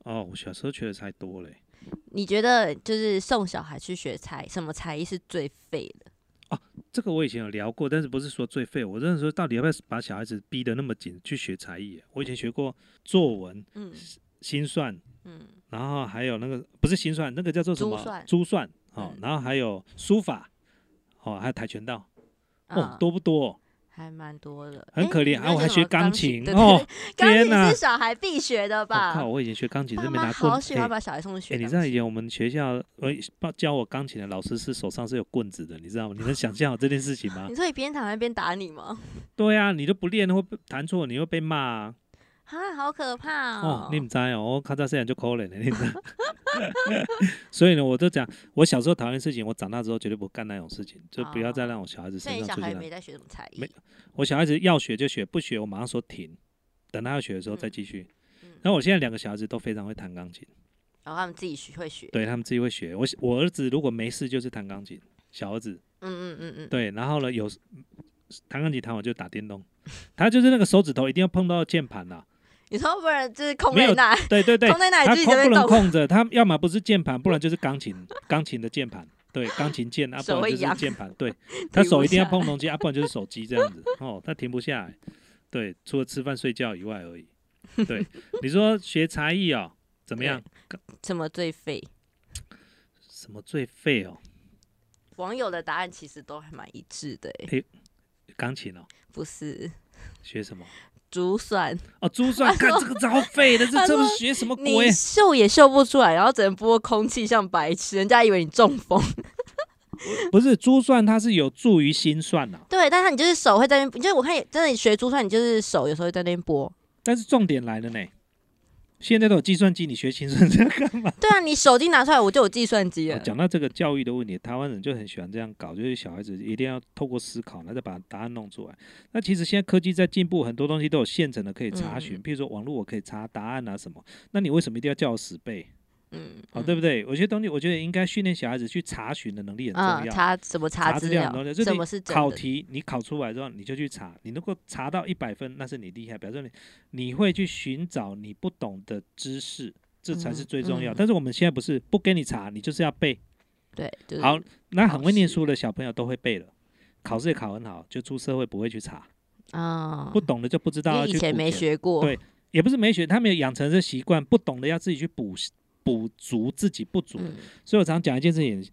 哦，我小时候学的才多嘞。你觉得就是送小孩去学才什么才艺是最废的？这个我以前有聊过，但是不是说最废？我真的说，到底要不要把小孩子逼得那么紧去学才艺？我以前学过作文、嗯心算，嗯，然后还有那个不是心算，那个叫做什么珠算？珠算，哦，嗯然后还有书法，哦，还有跆拳道，哦啊，多不多？还蛮多的，很可怜啊！我还学钢琴对哦，钢天哪琴是！小孩必学的我吧？靠，我以前学钢琴爸是没拿棍妈好喜欢哎把小孩送去学哎，你。知道以前我们学校呃教我钢琴的老师是手上是有棍子的，你知道吗？你能想象好这件事情吗 你？说你边弹还边打你吗？对啊，你都不练会被弹错，你会被骂啊！啊，好可怕哦哦！，你唔知哦，我看到这样就可怜了，你知道？所以呢，我就讲，我小时候讨厌事情，我长大之后绝对不干那种事情，就不要再让我小孩子身上出现那。孩没在学什么才艺没？我小孩子要学就学，不学我马上说停，等他要学的时候再嗯继续。嗯然后我现在两个小孩子都非常会弹钢琴，然后他们自己学会学。对他们自己会学。我我儿子如果没事就是弹钢琴，小儿子嗯嗯嗯嗯，对，然后呢有弹钢琴弹完就打电动，他就是那个手指头一定要碰到键盘啦。你说不然就是空在那，对对对，空在那他里自己在控不能那动。控着，他 要么不是键盘，不然就是钢琴，钢琴的键盘，对，钢琴键啊，不然就是键盘，对，他手一定要碰东西啊，不然就是手机这样子，哦，他停不下来，对，除了吃饭睡觉以外而已，对，你说学才艺哦，怎么样？什么最废？什么最废哦？网友的答案其实都还蛮一致的，哎，钢琴哦，不是学什么？珠算，哦，珠算，看这个超废的，这这是学什么你鬼？秀也秀不出来，然后只能播空气像白痴，人家以为你中风。不是珠算，它是有助于心算呐、对，但是你就是手会在那边，就是我看真的你学珠算，你就是手有时候会在那边拨。但是重点来了呢，现在都有计算机，你学心算这样干嘛？对啊，你手机拿出来我就有计算机。讲到这个教育的问题，台湾人就很喜欢这样搞，就是小孩子一定要透过思考，然后再把答案弄出来。那其实现在科技在进步，很多东西都有现成的可以查询，嗯譬如说网络我可以查答案啊什么。那你为什么一定要叫我死背？嗯，哦，对不对？有些东西我觉得应该训练小孩子去查询的能力很啊，重要。查什么查查资料资料很重要，就是？考题你考出来之后，你就去查，你能够查到一百分，那是你厉害，表示你你会去寻找你不懂的知识，这才是嗯最重要。嗯但是我们现在不是不给你查，你就是要背。对，就是好，那很会念书的小朋友都会背了，考试也考很好，就出社会不会去查，啊，不懂的就不知道以前没学过。对也不是没学，他们有养成这习惯，不懂的要自己去补补足自己不足所以我常讲一件事情，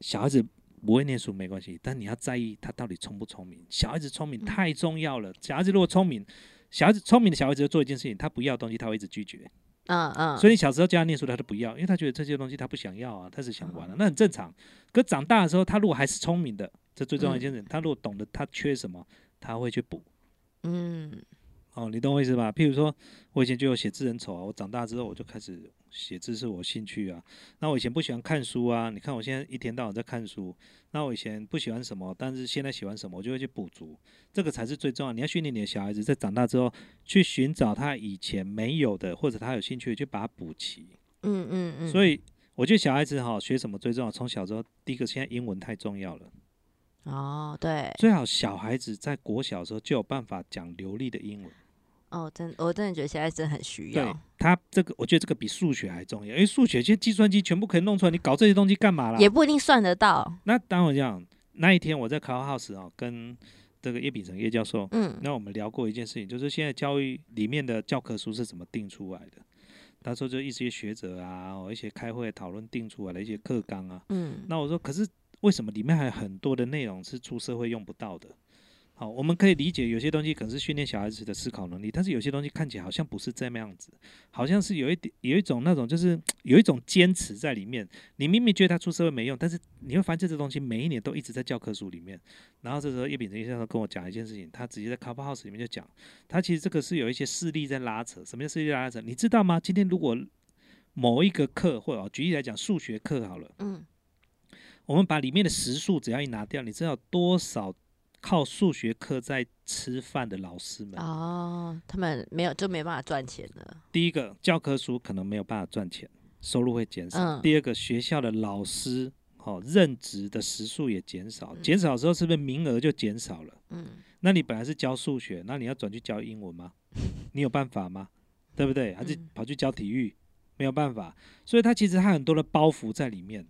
小孩子不会念书没关系，但你要在意他到底聪不聪明。小孩子聪明嗯太重要了，小孩子如果聪明，小孩子聪明的小孩子就做一件事情，他不要东西他会一直拒绝。嗯嗯，所以你小时候教他念书，他都不要，因为他觉得这些东西他不想要啊，他是想嗯玩啊，那很正常。可长大的时候，他如果还是聪明的，这最重要一件事，他如果懂得他缺什么，他会去补。嗯，哦，你懂我意思吧？譬如说，我以前就有写字很丑啊，我长大之后我就开始写字是我兴趣啊。那我以前不喜欢看书啊，你看我现在一天到晚在看书。那我以前不喜欢什么，但是现在喜欢什么，我就会去补足，这个才是最重要。你要训练你的小孩子在长大之后去寻找他以前没有的，或者他有兴趣，去把它补齐。嗯嗯嗯。所以我觉得小孩子哈学什么最重要，从小时候第一个现在英文太重要了。哦，对，最好小孩子在国小的时候就有办法讲流利的英文。哦，真，我真的觉得现在真的很需要。对他这个，我觉得这个比数学还重要，因为数学现在计算机全部可以弄出来，你搞这些东西干嘛啦？也不一定算得到。那当我讲那一天我在 Cloudhouse 啊，跟这个叶秉成叶教授，嗯，那我们聊过一件事情，就是现在教育里面的教科书是怎么定出来的？他说就一些学者啊，一些开会讨论定出来的一些课纲啊，嗯，那我说可是。为什么里面还有很多的内容是出社会用不到的？好，我们可以理解有些东西可能是训练小孩子的思考能力，但是有些东西看起来好像不是这么样子，好像是有一点有一种那种就是 有一种坚持在里面。你明明觉得他出社会没用，但是你会发现这东西每一年都一直在教科书里面。然后这时候叶秉成先生跟我讲一件事情，他直接在 Cover House 里面就讲，他其实这个是有一些势力在拉扯。什么叫势力拉扯？你知道吗？今天如果某一个课，或者举例来讲数学课好了，嗯。我们把里面的时数只要一拿掉，你知道多少靠数学课在吃饭的老师们？哦，他们没有就没办法赚钱了。第一个教科书可能没有办法赚钱，收入会减少。第二个学校的老师哦任职的时数也减少，减少之后是不是名额就减少了？嗯，那你本来是教数学，那你要转去教英文吗？你有办法吗？对不对？还是跑去教体育？没有办法，所以他其实他很多的包袱在里面。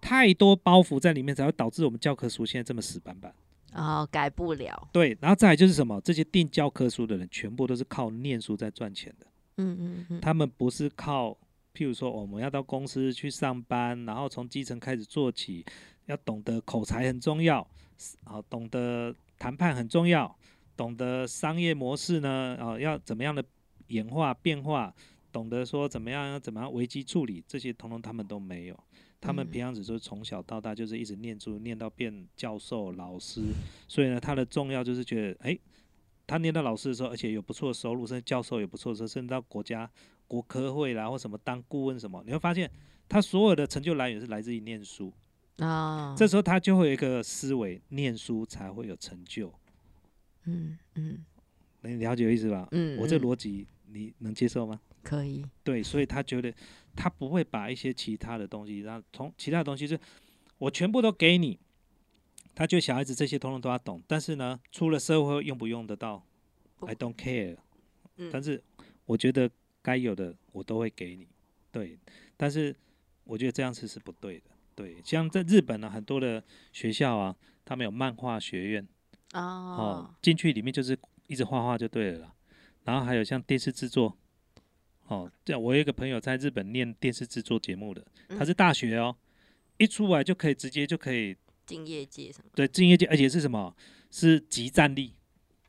太多包袱在里面，才会导致我们教科书现在这么死板板。哦，改不了。对，然后再来就是什么？这些定教科书的人，全部都是靠念书在赚钱的。嗯嗯嗯。他们不是靠，譬如说，我们要到公司去上班，然后从基层开始做起，要懂得口才很重要，啊，懂得谈判很重要，懂得商业模式呢，啊，要怎么样的演化变化，懂得说怎么样要怎么样危机处理，这些通通他们都没有。他们平常只是从小到大就是一直念书，念到变教授、老师，所以呢，他的重要就是觉得，哎，他念到老师的时候，而且有不错的收入，甚至教授也不错甚至到国家国科会啦或什么当顾问什么，你会发现他所有的成就来源是来自于念书啊。这时候他就会有一个思维，念书才会有成就。嗯嗯，你了解意思吧？嗯，我这逻辑你能接受吗？可以。对，所以他觉得。他不会把一些其他的东西，然后从其他的东西是，我全部都给你。他觉得小孩子这些通通都要懂，但是呢，出了社会用不用得到？I don't care。但是我觉得该有的我都会给你。对，但是我觉得这样子是不对的。对，像在日本呢，很多的学校啊，他们有漫画学院。哦。进去里面就是一直画画就对了。然后还有像电视制作。哦，这样我有一个朋友在日本念电视制作节目的，他是大学哦，一出来就可以直接就可以进业界什么？对，进业界，而且是什么？是集战力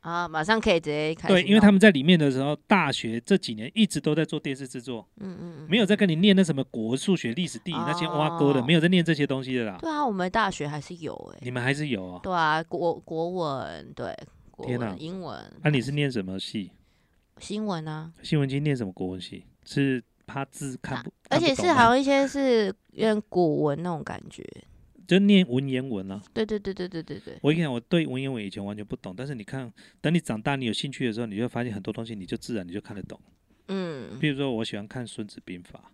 啊，马上可以直接开。对，因为他们在里面的时候，大学这几年一直都在做电视制作，嗯嗯，没有在跟你念那什么国数学、历史、地理那些挖沟的，没有在念这些东西的啦。对啊，我们大学还是有哎，你们还是有啊？对啊，国国文对，天哪，英文。那你是念什么系？新闻啊，新闻经念什么国文系？是怕字看不，而且是好像一些是有点古文那种感觉，就念文言文啊。对对对对对对对。我跟你讲，我对文言文以前完全不懂，但是你看，等你长大，你有兴趣的时候，你就发现很多东西，你就自然你就看得懂。嗯。比如说，我喜欢看《孙子兵法》，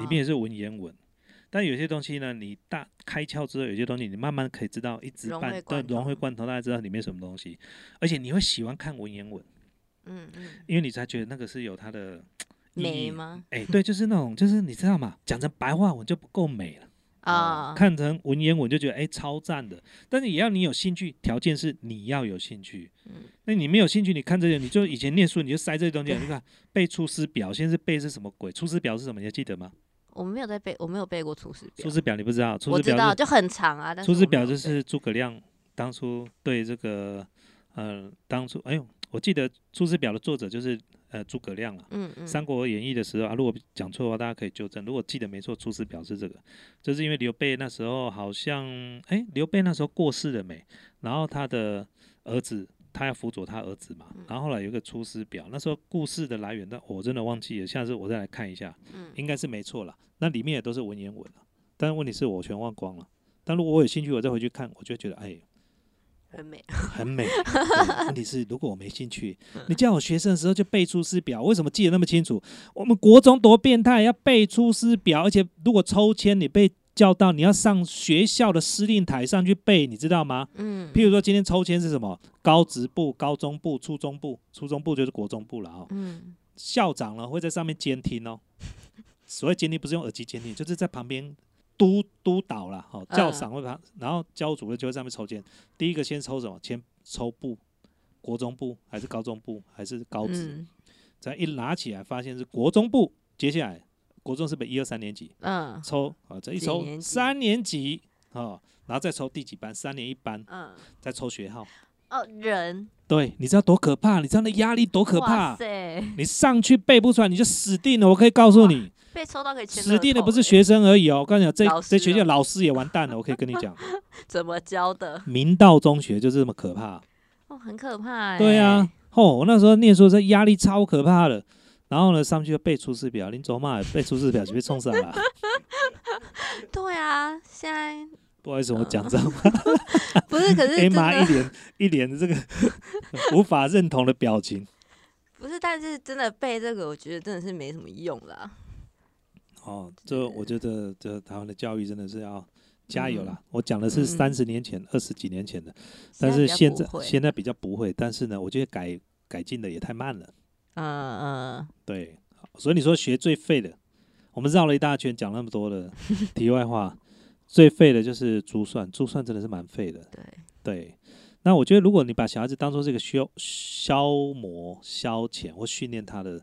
里面也是文言文，但有些东西呢，你大开窍之后，有些东西你慢慢可以知道，一知半对融会贯通，大家知道里面什么东西，而且你会喜欢看文言文。嗯嗯，因为你才觉得那个是有它的美吗？哎，对，就是那种，就是你知道吗？讲成白话文就不够美了啊，看成文言文就觉得哎超赞的。但是也要你有兴趣，条件是你要有兴趣。嗯，那你没有兴趣，你看这些，你就以前念书你就塞这些东西，你看背《出师表》，现在是背是什么鬼？《出师表》是什么？你还记得吗？我没有在背，我没有背过《出师表》。《出师表》你不知道？我知道，就很长啊。《出师表》就是诸葛亮当初对这个，呃，当初哎呦。我记得《出师表》的作者就是呃诸葛亮啊。嗯嗯。《三国演义》的时候啊，如果讲错的话，大家可以纠正。如果记得没错，《出师表》是这个，就是因为刘备那时候好像，哎，刘备那时候过世了没？然后他的儿子他要辅佐他儿子嘛嗯，然后后来有一个出师表，那时候故事的来源，但我真的忘记了，下次我再来看一下，嗯应该是没错了。那里面也都是文言文了，但是问题是我全忘光了。但如果我有兴趣，我再回去看，我就觉得哎，很美。很美。问题是，如果我没兴趣，你叫我学生的时候就背出师表，为什么记得那么清楚？我们国中多变态，要背出师表，而且如果抽签你被叫到，你要上学校的司令台上去背，你知道吗？嗯譬如说今天抽签是什么？高职部、高中部、初中部，初中部就是国中部了哦。嗯校长呢会在上面监听哦。所谓监听不是用耳机监听，就是在旁边督督导啦。哦，教嗯长会旁，然后教主任就会在上面抽签。第一个先抽什么？先抽部，国中部还是高中部还是高职？嗯再一拿起来发现是国中部，接下来国中是不是一二三年级？嗯抽啊，这一抽几年级三年级哦，然后再抽第几班？三年一班，嗯再抽学号。哦人对，你知道多可怕？你知道那压力多可哇怕？塞，你上去背不出来，你就死定了。我可以告诉你，被抽到可以签指定的不是学生而已哦。我跟你讲，这这学校哦老师也完蛋了。我可以跟你讲，怎么教的明道中学就是这么可怕。哦，很可怕哎。对啊，哦，我那时候念书的时候压力超可怕的。然后呢，上去就背出师表，林走嘛背出师表就被冲上了。对啊，现在不好意思，我讲这种 不是，可是 A 真妈一脸一脸的这个无法认同的表情。不是，但是真的背这个，我觉得真的是没什么用啦。哦，这我觉得这台湾的教育真的是要加油啦。嗯我讲的是嗯三十年前、二十几年前的，但是现在现在比较不会。但是呢，我觉得改改进的也太慢了。嗯嗯，对，所以你说学最废的，我们绕了一大圈，讲那么多的题外话，最废的就是珠算，珠算真的是蛮废的。对，对，那我觉得如果你把小孩子当做这个消消磨、消遣或训练他的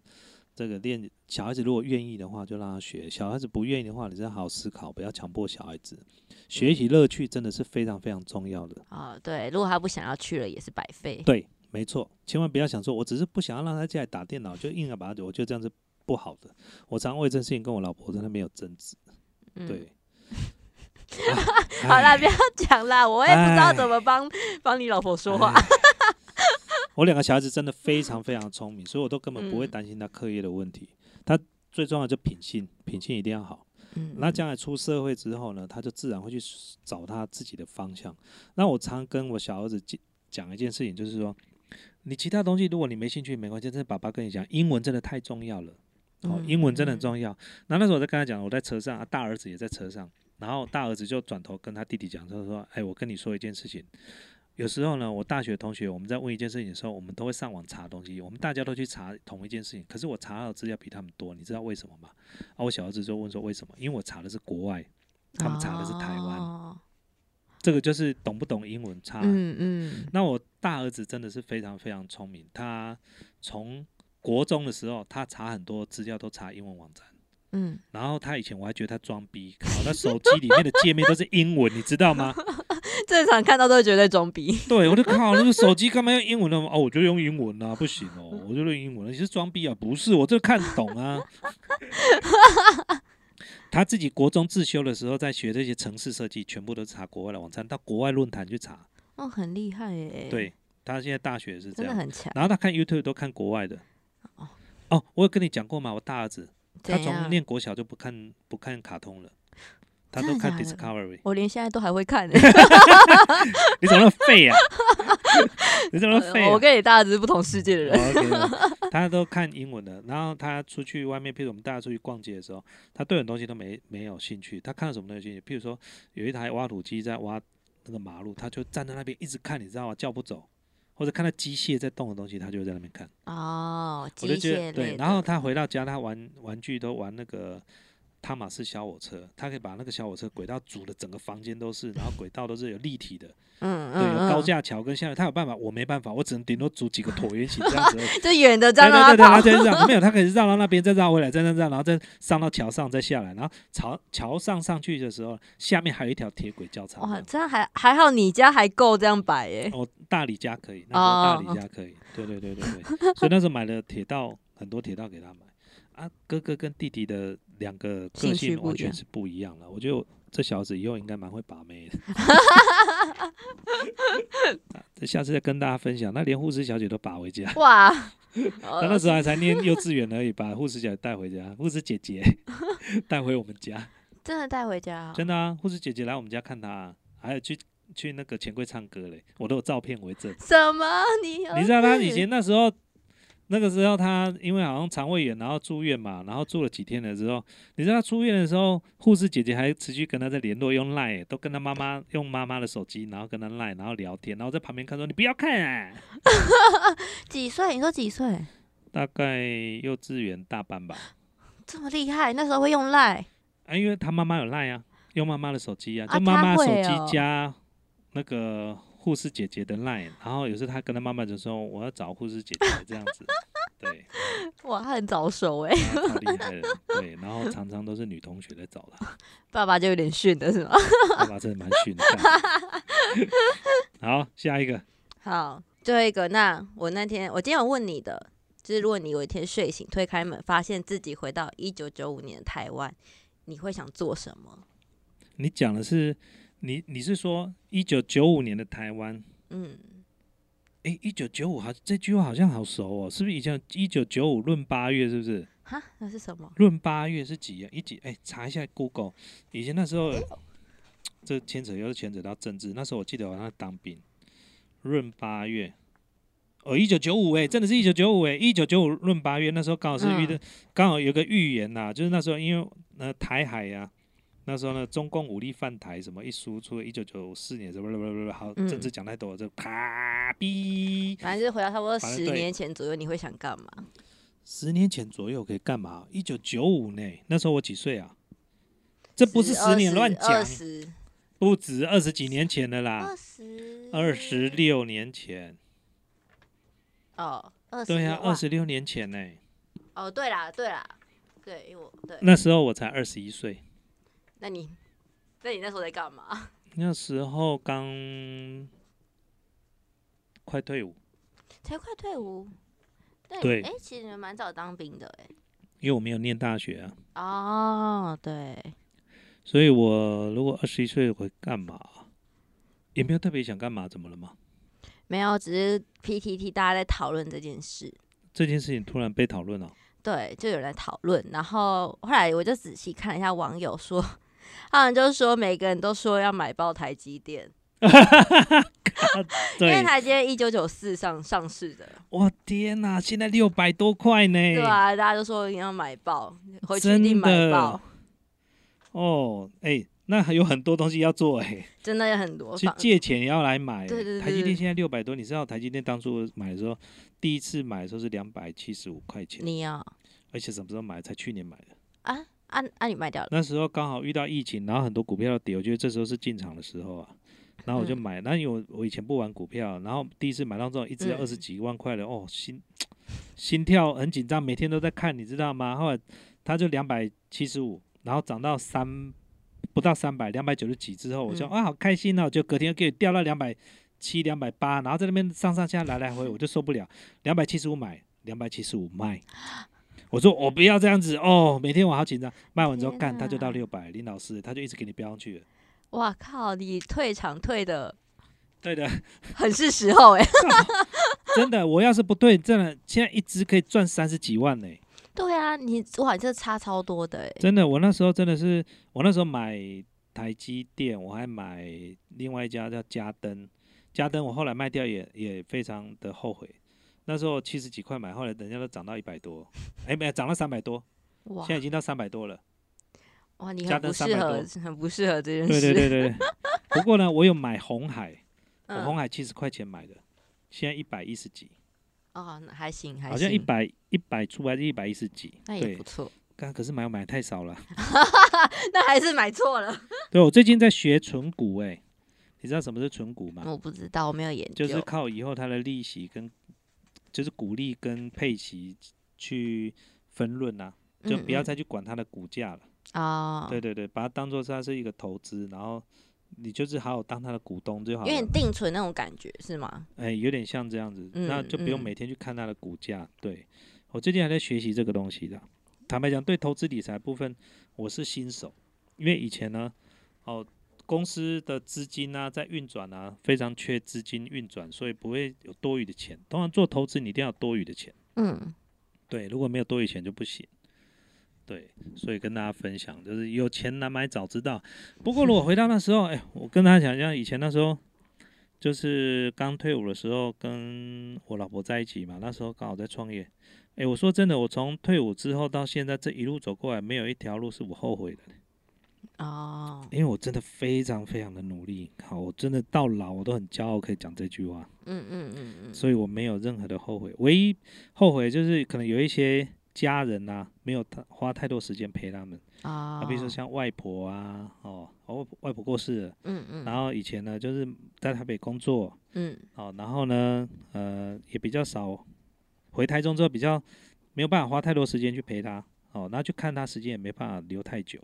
这个练，小孩子如果愿意的话，就让他学；小孩子不愿意的话，你再好好思考，不要强迫小孩子。学习乐趣真的是非常非常重要的。啊对，如果他不想要去了，也是白费。对，没错，千万不要想说，我只是不想要让他进来打电脑，就硬要把他，我觉得这样是不好的。我常为这件事情跟我老婆真的没有争执。嗯，对，好啦，哎不要讲啦，我也不知道哎怎么帮帮你老婆说话。哎我两个小孩子真的非常非常聪明，所以我都根本不会嗯担心他课业的问题。他最重要就品性，品性一定要好。嗯那将来出社会之后呢，他就自然会去找他自己的方向。那我常跟我小儿子讲讲一件事情，就是说，你其他东西如果你没兴趣没关系，但是爸爸跟你讲，英文真的太重要了。哦，英文真的很重要。那那时候我在跟他讲，我在车上，啊，大儿子也在车上，然后大儿子就转头跟他弟弟讲，他说：“哎，我跟你说一件事情。有时候呢，我大学同学我们在问一件事情的时候，我们都会上网查东西，我们大家都去查同一件事情，可是我查到的资料比他们多，你知道为什么吗？啊，我小儿子就问说为什么？因为我查的是国外，他们查的是台湾，哦这个就是懂不懂英文差。嗯嗯那我大儿子真的是非常非常聪明，他从国中的时候，他查很多资料都查英文网站。嗯，然后他以前我还觉得他装逼，靠，他手机里面的界面都是英文，你知道吗？正常看到都会觉得装逼。对，我就靠，那个手机干嘛用英文呢？哦，我就用英文啊，不行哦，我就用英文，你是装逼啊？不是，我这看懂啊。他自己国中自修的时候，在学这些城市设计，全部都查国外的网站，到国外论坛去查。哦，很厉害耶。，对他现在大学是这样，很强。然后他看 YouTube 都看国外的。哦哦，我有跟你讲过吗？我大儿子他从？念国小就不看不看卡通了，他都看 Discovery。我连现在都还会看呢。你怎么那么废啊？你怎么那么废、啊？我跟你大家只是不同世界的人。哦 OK，他都看英文的。然后他出去外面，譬如我们大家出去逛街的时候，他对很多东西都没没有兴趣。他看到什么东西兴趣，譬如说有一台挖土机在挖那个马路，他就站在那边一直看，你知道吗？叫不走。或者看到机械在动的东西，他就会在那边看。哦，机我就觉得械类对。然后他回到家，他玩玩具都玩那个汤马斯小火车，他可以把那个小火车轨道组的整个房间都是，然后轨道都是有立体的，嗯对，有高架桥跟下面，他有办法，我没办法，我只能顶多组几个椭圆形这样子。就远的这对对对对，就绕，没有，他可以绕到那边，再绕回来，再再绕，然后再上到桥上，再下来，然后桥桥上上去的时候，下面还有一条铁轨交叉哇，这样还还好，你家还够这样摆耶。哦，大理家可以，那时候大哦理家可以，对对对对对，所以那时候买了铁道，很多铁道给他买。啊，哥哥跟弟弟的两个个性完全是不一样了。我觉得这小子以后应该蛮会把妹的。啊这下次再跟大家分享。那连护士小姐都把回家，哇，他那时候还才念幼稚园而已，把护士小姐带回家，护士姐姐 带回我们家，真的带回家哦，真的啊，护士姐姐来我们家看她啊，还有去去那个钱柜唱歌嘞，我都有照片为证。什么？你你知道他以前那时候，那个时候他因为好像肠胃炎，然后住院嘛，然后住了几天的时候，你知道他出院的时候，护士姐姐还持续跟他在联络，用 line 都跟他妈妈用妈妈的手机，然后跟他 line，然后聊天，然后在旁边看说你不要看啊，几岁？你说几岁？大概幼稚园大班吧，这么厉害？那时候会用赖？啊，因为他妈妈有 line 啊，用妈妈的手机啊，啊就妈妈手机加那个护士姐姐的 line，然后有时候她跟他妈妈就说我要找护士姐姐这样子，对。哇，他很早熟哎，他超厉害的，对，然后常常都是女同学在找他，爸爸就有点逊的是吗？爸爸真的蛮逊的。好，下一个，好，最后一个，那我那天我今天有问你的，就是如果你有一天睡醒推开门，发现自己回到一九九五年的台湾，你会想做什么？你讲的是你你是说一九九五年的台湾？嗯，诶，一九九五好，这句话好像好熟哦，是不是以前一九九五闰八月？是不是？哈，那是什么？闰八月是几月？一几？诶，查一下 Google。以前那时候，这牵扯又是牵扯到政治。那时候我记得我在当兵，闰八月。哦，一九九五哎，真的是一九九五哎，一九九五闰八月，那时候刚好是遇的，刚、好有个预言呐、就是那时候因为呃台海呀、那时候呢中共武力犯台什么一输出，一九九四年什么不不不不好，嗯政治讲太多了，就啪哔。反正就是回到差不多十年前左右，你会想干嘛？十年前左右可以干嘛？一九九五呢，那时候我几岁啊？这不是十年乱讲不止二十几年前的啦二，十，二十六年前。哦，二十，对呀、哇二十六年前呢，哦，对啦，对啦，对，因为我对，那时候我才二十一岁，那你，那你那时候在干嘛？那时候刚快退伍，才快退伍，对，对哎、其实你们蛮早当兵的哎。因为我没有念大学啊，哦，对，所以我如果二十一岁会干嘛？也没有特别想干嘛，怎么了吗？没有，只是 PTT 大家在讨论这件事，这件事情突然被讨论了，对，就有人在讨论，然后后来我就仔细看了一下网友说，他们就说每个人都说要买爆台积电，因为，台积电一九九四上上市的，我天哪，现在六百多块呢，对啊，大家都说一定要买爆，回去一定买的爆，哦，哎、那还有很多东西要做哎、真的有很多去房借钱也要来买欸、对对对对台积电现在六百多，你知道台积电当初买的时候，第一次买的时候是两百七十五块钱，你要而且什么时候买？才去年买的。啊啊啊！你卖掉了，那时候刚好遇到疫情，然后很多股票要跌，我觉得这时候是进场的时候啊。然后我就嗯买，那因为我我以前不玩股票，然后第一次买到这种一只二十几万块的，哦，心心跳很紧张，每天都在看，你知道吗？后来它就两百七十五，然后涨到三不到三百，两百九十几之后，我就、嗯啊好开心哦，就隔天给我掉到两百七、两百八，然后在那边上上下来来回，我就受不了，两百七十五买，两百七十五卖。我说我不要这样子哦，每天我好紧张。卖完之后天干，他就到六百，林老师他就一直给你标上去了。哇靠！你退场退的对的，很是时候哎、真的，我要是不对，真的现在一只可以赚三十几万呢、对啊，你哇，你这差超多的哎、真的，我那时候真的是，我那时候买台积电，我还买另外一家叫嘉登，嘉登我后来卖掉也也非常的后悔。那时候七十几块买，后来人家都涨到一百多，哎，没有涨到三百多，哇现在已经到三百多了。哇，你很不适合，很不适合这件事。对对对对 对。不过呢，我有买红海，我嗯，红海七十块钱买的，现在一百一十几，哦，那还行，还行好像一，百一百出还是一百一十几？对那也不，错。刚可是买买太少了。那还是买错了，对，我最近在学存股，哎，你知道什么是存股吗？我不知道，我没有研究。就是靠以后它的利息跟就是鼓励跟佩奇去分论啊，就不要嗯再去管它的股价了。嗯哦，对对对，把它当做它是一个投资，然后你就是好好当它的股东就好有点。定存那种感觉是吗？哎，有点像这样子，那嗯就不用嗯每天去看它的股价。对我最近还在学习这个东西的。坦白讲，对投资理财部分我是新手，因为以前呢，哦，公司的资金啊在运转啊，非常缺资金运转，所以不会有多余的钱。当然做投资你一定要有多余的钱，嗯，对，如果没有多余钱就不行。对，所以跟大家分享，就是有钱难买早知道。不过如果回到那时候，哎，我跟大家讲一下，以前那时候就是刚退伍的时候，跟我老婆在一起嘛，那时候刚好在创业。哎，我说真的，我从退伍之后到现在这一路走过来，没有一条路是我后悔的。哦，因为我真的非常非常的努力，好，我真的到老我都很骄傲可以讲这句话。嗯嗯嗯嗯，所以我没有任何的后悔，唯一后悔就是可能有一些家人呐，没有太花太多时间陪他们。啊，比如说像外婆啊，哦，外外婆过世了，嗯嗯，然后以前呢就是在台北工作，嗯，哦，然后呢，呃，也比较少回台中之后比较没有办法花太多时间去陪他，哦，那去看他时间也没办法留太久。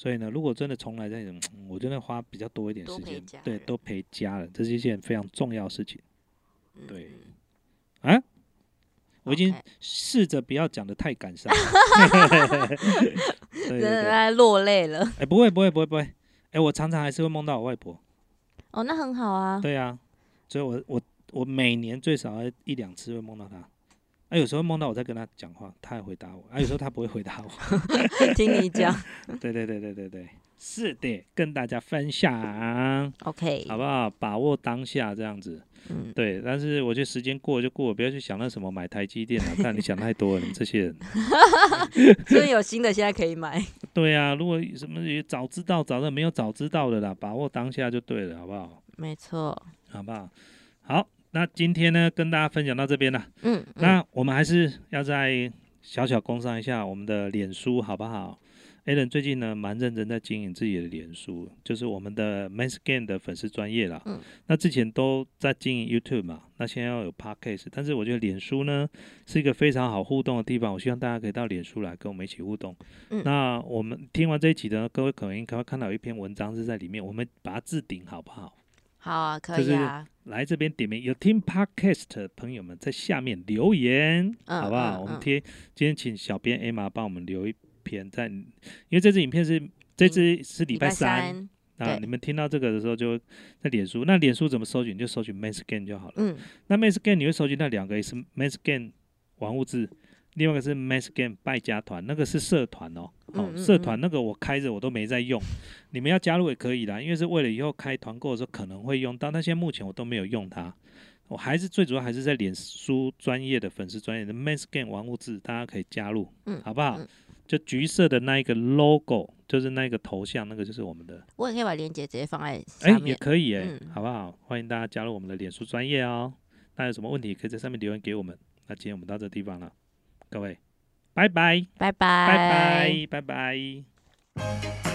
所以呢，如果真的重来再种，我真的花比较多一点时间，对，都陪家人，这是一件非常重要的事情。对，啊，我已经试着不要讲的太感伤，真的在落泪了。哎，不会，不会，不会，不会。哎，我常常还是会梦到我外婆。哦，那很好啊。对啊，所以我我我每年最少一两次会梦到她。啊，有时候梦到我在跟他讲话，他也回答我；啊，有时候他不会回答我。听你讲。对对对对对对，是的，跟大家分享。OK，好不好？把握当下这样子。嗯。对，但是我觉得时间过了就过了，不要去想那什么买台积电了。但你想太多了，你这些人。所以有新的现在可以买。对啊，如果什么早知道，早的没有早知道的啦，把握当下就对了，好不好？没错。好不好？好。那今天呢，跟大家分享到这边了。嗯，那我们还是要再小小工商一下我们的脸书，好不好？Allen 最近呢，蛮认真在经营自己的脸书，就是我们的 Main Scan 的粉丝专业啦。嗯，那之前都在经营 YouTube 嘛，那现在要有 Podcast，但是我觉得脸书呢是一个非常好互动的地方，我希望大家可以到脸书来跟我们一起互动。嗯，那我们听完这一集呢，各位可能应该会看到有一篇文章是在里面，我们把它置顶好不好？好啊，可以啊。来这边点名，有听 podcast 的朋友们在下面留言，好不好？我们贴今天请小编 Emma 帮我们留一篇，在因为这支影片是这支是礼拜三啊，你们听到这个的时候就在脸书，那脸书怎么搜寻？就搜寻 m a s g a n 就好了。嗯，那 m a s g a n 你会搜寻那两个也是 m a s g a n 玩物质。另外一个是 Mass Game 败家团，那个是社团哦，哦，社团那个我开着我都没在用，你们要加入也可以啦，因为是为了以后开团购的时候可能会用到，但现在目前我都没有用它，我还是最主要还是在脸书专业的粉丝专业的 Mass Game 玩物志，大家可以加入，嗯，好不好？就橘色的那一个 logo，就是那个头像，那个就是我们的。我也可以把链接直接放在哎，也可以哎，好不好？欢迎大家加入我们的脸书专业哦。那有什么问题可以在上面留言给我们。那今天我们到这地方了。各位，拜拜，拜拜，拜拜，拜拜。